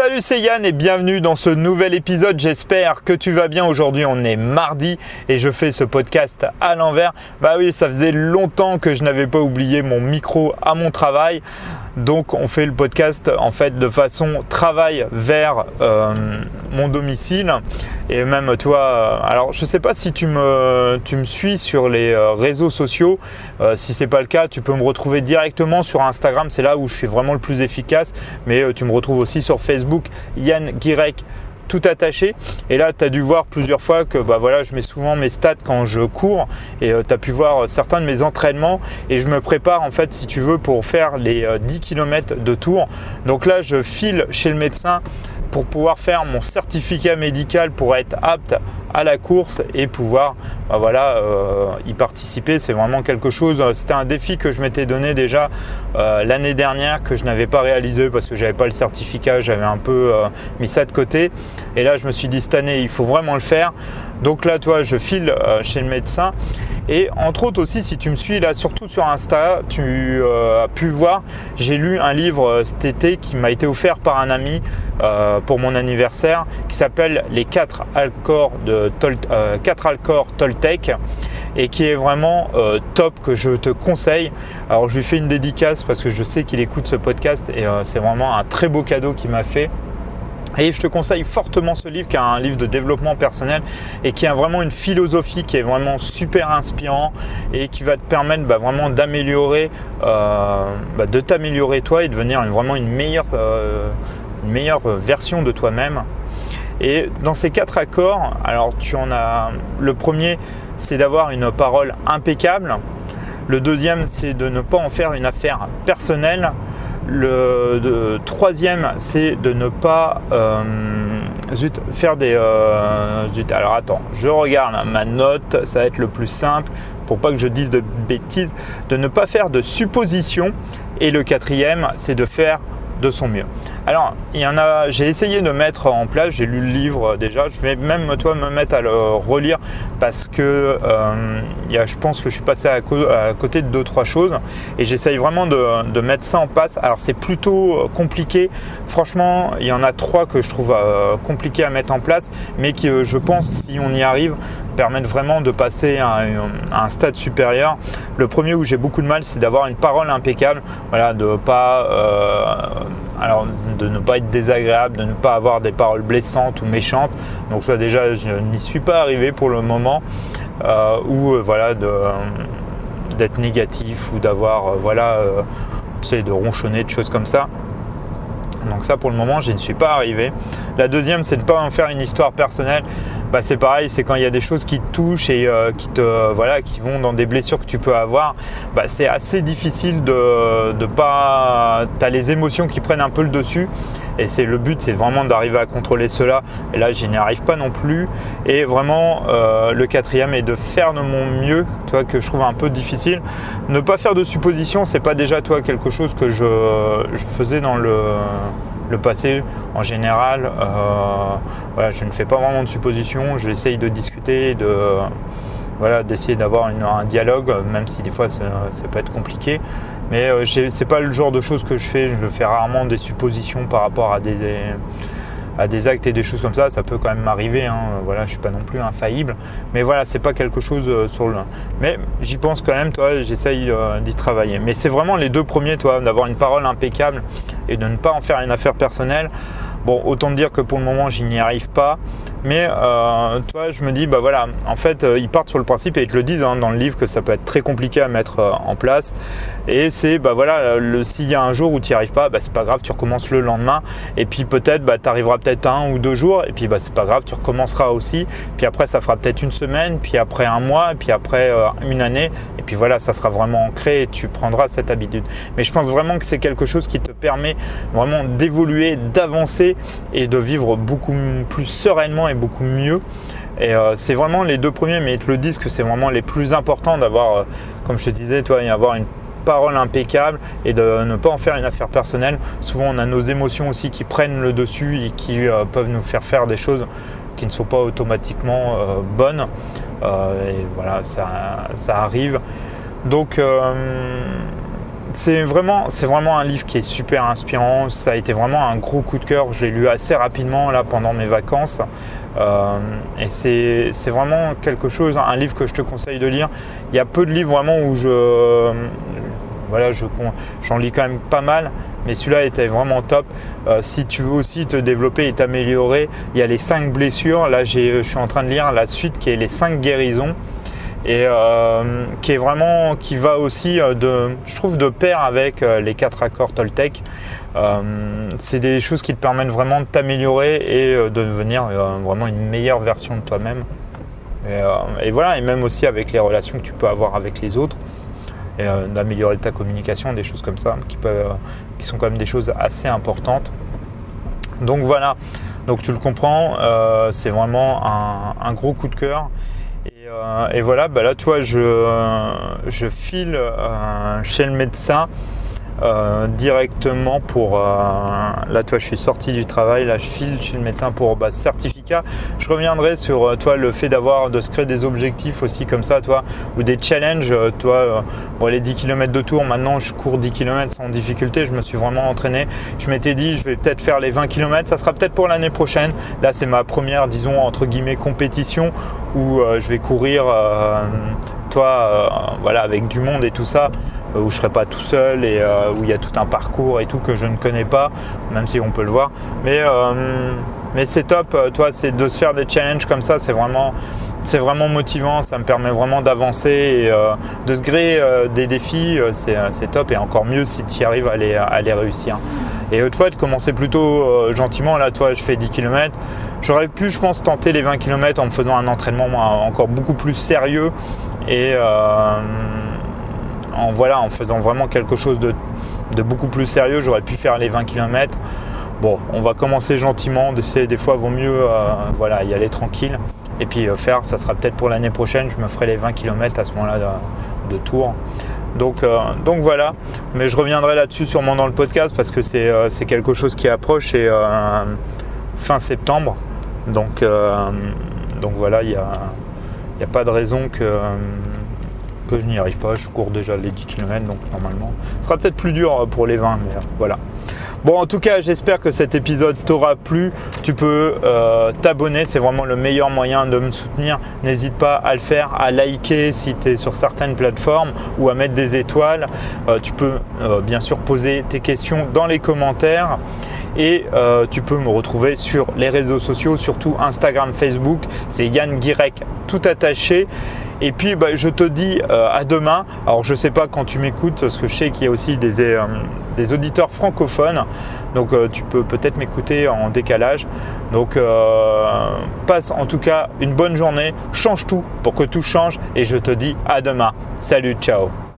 Salut, c'est Yann et bienvenue dans ce nouvel épisode. J'espère que tu vas bien. Aujourd'hui, on est mardi et je fais ce podcast à l'envers. Bah oui, ça faisait longtemps que je n'avais pas oublié mon micro à mon travail. Donc, on fait le podcast en fait de façon travail vers euh, mon domicile et même toi. Euh, alors, je sais pas si tu me, tu me suis sur les euh, réseaux sociaux. si c'est pas le cas, tu peux me retrouver directement sur Instagram. C'est là où je suis vraiment le plus efficace. Mais tu me retrouves aussi sur Facebook, Yann Guirec tout attaché. Et là, tu as dû voir plusieurs fois que bah, voilà, je mets souvent mes stats quand je cours et tu as pu voir certains de mes entraînements et je me prépare en fait, si tu veux, pour faire les 10 km de tour. Donc là, je file chez le médecin pour pouvoir faire mon certificat médical pour être apte à la course et pouvoir bah euh, y participer. C'est vraiment quelque chose, c'était un défi que je m'étais donné déjà euh, l'année dernière que je n'avais pas réalisé parce que j'avais pas le certificat, j'avais un peu euh, mis ça de côté. Et là, je me suis dit cette année, il faut vraiment le faire. Donc là, toi, je file chez le médecin. Et entre autres aussi, si tu me suis là, surtout sur Insta, tu as pu voir, j'ai lu un livre cet été qui m'a été offert par un ami pour mon anniversaire qui s'appelle Les 4 Alcors de Tol 4 Alcors Toltec et qui est vraiment euh, top que je te conseille. Alors je lui fais une dédicace parce que je sais qu'il écoute ce podcast et euh, c'est vraiment un très beau cadeau qu'il m'a fait. Et je te conseille fortement ce livre qui est un livre de développement personnel et qui a vraiment une philosophie qui est vraiment super inspirant et qui va te permettre bah, vraiment d'améliorer, euh, bah, de t'améliorer toi et devenir vraiment une meilleure, une meilleure version de toi-même. Et dans ces quatre accords, alors tu en as le premier, c'est d'avoir une parole impeccable. Le deuxième, c'est de ne pas en faire une affaire personnelle. Le, troisième, c'est de ne pas euh, faire des. Euh, alors attends, je regarde ma note, ça va être le plus simple pour pas que je dise de bêtises. De ne pas faire de suppositions. Et le quatrième, c'est de faire de son mieux. Alors, il y en a, j'ai essayé de mettre en place, j'ai lu le livre déjà, je vais même toi me mettre à le relire parce que euh, je pense que je suis passé à, côté de deux trois choses et j'essaye vraiment de, mettre ça en place. Alors c'est plutôt compliqué, franchement, il y en a trois que je trouve euh, compliqués à mettre en place, mais qui euh, je pense si on y arrive permettent vraiment de passer à un, stade supérieur. Le premier où j'ai beaucoup de mal, c'est d'avoir une parole impeccable, voilà, de pas alors de ne pas être désagréable, de ne pas avoir des paroles blessantes ou méchantes. Donc ça déjà, je n'y suis pas arrivé pour le moment. Euh, ou euh, voilà, d'être négatif ou d'avoir, euh, voilà, de ronchonner, de choses comme ça. Donc ça pour le moment je ne suis pas arrivé. La deuxième c'est de ne pas en faire une histoire personnelle. Bah, c'est pareil, c'est quand il y a des choses qui te touchent et euh, qui te voilà, qui vont dans des blessures que tu peux avoir, bah, c'est assez difficile de, de pas. as les émotions qui prennent un peu le dessus. Et c'est le but, c'est vraiment d'arriver à contrôler cela. Et là, je n'y arrive pas non plus. Et vraiment, euh, le quatrième est de faire de mon mieux, toi que je trouve un peu difficile. Ne pas faire de suppositions, c'est pas déjà toi quelque chose que je faisais dans le le passé, en général, euh, je ne fais pas vraiment de suppositions, j'essaye de discuter, de, voilà, d'essayer d'avoir un dialogue, même si des fois ça, peut être compliqué. Mais euh, ce n'est pas le genre de choses que je fais, je fais rarement des suppositions par rapport à des, à des actes et des choses comme ça, ça peut quand même m'arriver. Hein. Voilà, je suis pas non plus infaillible, mais voilà, c'est pas quelque chose euh, sur le. Mais j'y pense quand même, toi, j'essaye euh, d'y travailler. Mais c'est vraiment les deux premiers, toi, d'avoir une parole impeccable et de ne pas en faire une affaire personnelle. Bon, autant dire que pour le moment, je n'y arrive pas. Mais euh, toi, je me dis, bah voilà, en fait, euh, ils partent sur le principe et ils te le disent hein, dans le livre que ça peut être très compliqué à mettre euh, en place. Et c'est, bah voilà, s'il y a un jour où tu n'y arrives pas, bah c'est pas grave, tu recommences le lendemain. Et puis peut-être, bah, tu arriveras peut-être un ou deux jours. Et puis, bah c'est pas grave, tu recommenceras aussi. Puis après, ça fera peut-être une semaine, puis après un mois, et puis après une année. Et puis voilà, ça sera vraiment ancré et tu prendras cette habitude. Mais je pense vraiment que c'est quelque chose qui te permet vraiment d'évoluer, d'avancer et de vivre beaucoup plus sereinement beaucoup mieux. Et euh, c'est vraiment les deux premiers, mais ils te le disent que c'est vraiment les plus importants d'avoir, euh, comme je te disais, toi, avoir une parole impeccable et de ne pas en faire une affaire personnelle. Souvent, on a nos émotions aussi qui prennent le dessus et qui euh, peuvent nous faire faire des choses qui ne sont pas automatiquement bonnes. Et voilà, ça, ça arrive. Donc, c'est vraiment, vraiment un livre qui est super inspirant. Ça a été vraiment un gros coup de cœur. Je l'ai lu assez rapidement là pendant mes vacances. Euh, et c'est vraiment quelque chose, un livre que je te conseille de lire. Il y a peu de livres vraiment où je, voilà, j'en lis quand même pas mal, mais celui-là était vraiment top. Euh, si tu veux aussi te développer et t'améliorer, il y a les 5 blessures. Là, je suis en train de lire la suite qui est les 5 guérisons et euh, qui est vraiment qui va aussi euh, de je trouve de pair avec euh, les quatre accords Toltec c'est des choses qui te permettent vraiment de t'améliorer et de devenir vraiment une meilleure version de toi-même et, voilà et même aussi avec les relations que tu peux avoir avec les autres et d'améliorer ta communication des choses comme ça qui peuvent qui sont quand même des choses assez importantes. Donc voilà. Donc tu le comprends c'est vraiment un, gros coup de cœur. Euh, et, voilà, bah là, tu vois, je, je file euh, chez le médecin euh, directement pour. Euh, là, toi, je suis sorti du travail, là, je file chez le médecin pour bah, certificat. Je reviendrai sur euh, toi le fait d'avoir de se créer des objectifs aussi comme ça, toi, ou des challenges. toi, bon, les 10 km de tour, maintenant, je cours 10 km sans difficulté. Je me suis vraiment entraîné. Je m'étais dit, je vais peut-être faire les 20 km. Ça sera peut-être pour l'année prochaine. Là, c'est ma première, disons entre guillemets, compétition où je vais courir toi, voilà, avec du monde et tout ça. Euh, où je serai pas tout seul et euh, où il y a tout un parcours et tout que je ne connais pas, même si on peut le voir. Mais, euh, mais c'est top, toi, c'est de se faire des challenges comme ça, c'est vraiment, c'est vraiment motivant, ça me permet vraiment d'avancer et de se créer des défis, c'est top et encore mieux si tu arrives à les, à les réussir. Et toi, de commencer plutôt gentiment, là, toi, je fais 10 km. J'aurais pu, je pense, tenter les 20 km en me faisant un entraînement encore beaucoup plus sérieux et en, voilà, en faisant vraiment quelque chose de, beaucoup plus sérieux, j'aurais pu faire les 20 km. Bon, on va commencer gentiment, des fois vaut mieux euh, voilà, y aller tranquille. Et puis euh, faire, ça sera peut-être pour l'année prochaine, je me ferai les 20 km à ce moment-là de, tour. Donc, euh, donc voilà, mais je reviendrai là-dessus sûrement dans le podcast parce que c'est quelque chose qui approche et fin septembre. Donc, donc voilà, il n'y a, a, pas de raison que que je n'y arrive pas. Je cours déjà les 10 km, donc normalement, ce sera peut-être plus dur pour les 20, mais voilà. Bon, en tout cas, j'espère que cet épisode t'aura plu. Tu peux euh, t'abonner, c'est vraiment le meilleur moyen de me soutenir. N'hésite pas à le faire, à liker si tu es sur certaines plateformes ou à mettre des étoiles. Euh, tu peux euh, bien sûr poser tes questions dans les commentaires. Et tu peux me retrouver sur les réseaux sociaux, surtout Instagram, Facebook. C'est Yann Guirec, tout attaché. Et puis bah, je te dis euh, à demain. Alors je ne sais pas quand tu m'écoutes, parce que je sais qu'il y a aussi des, euh, auditeurs francophones. Donc euh, tu peux peut-être m'écouter en décalage. Donc passe en tout cas une bonne journée, change tout pour que tout change et je te dis à demain. Salut, ciao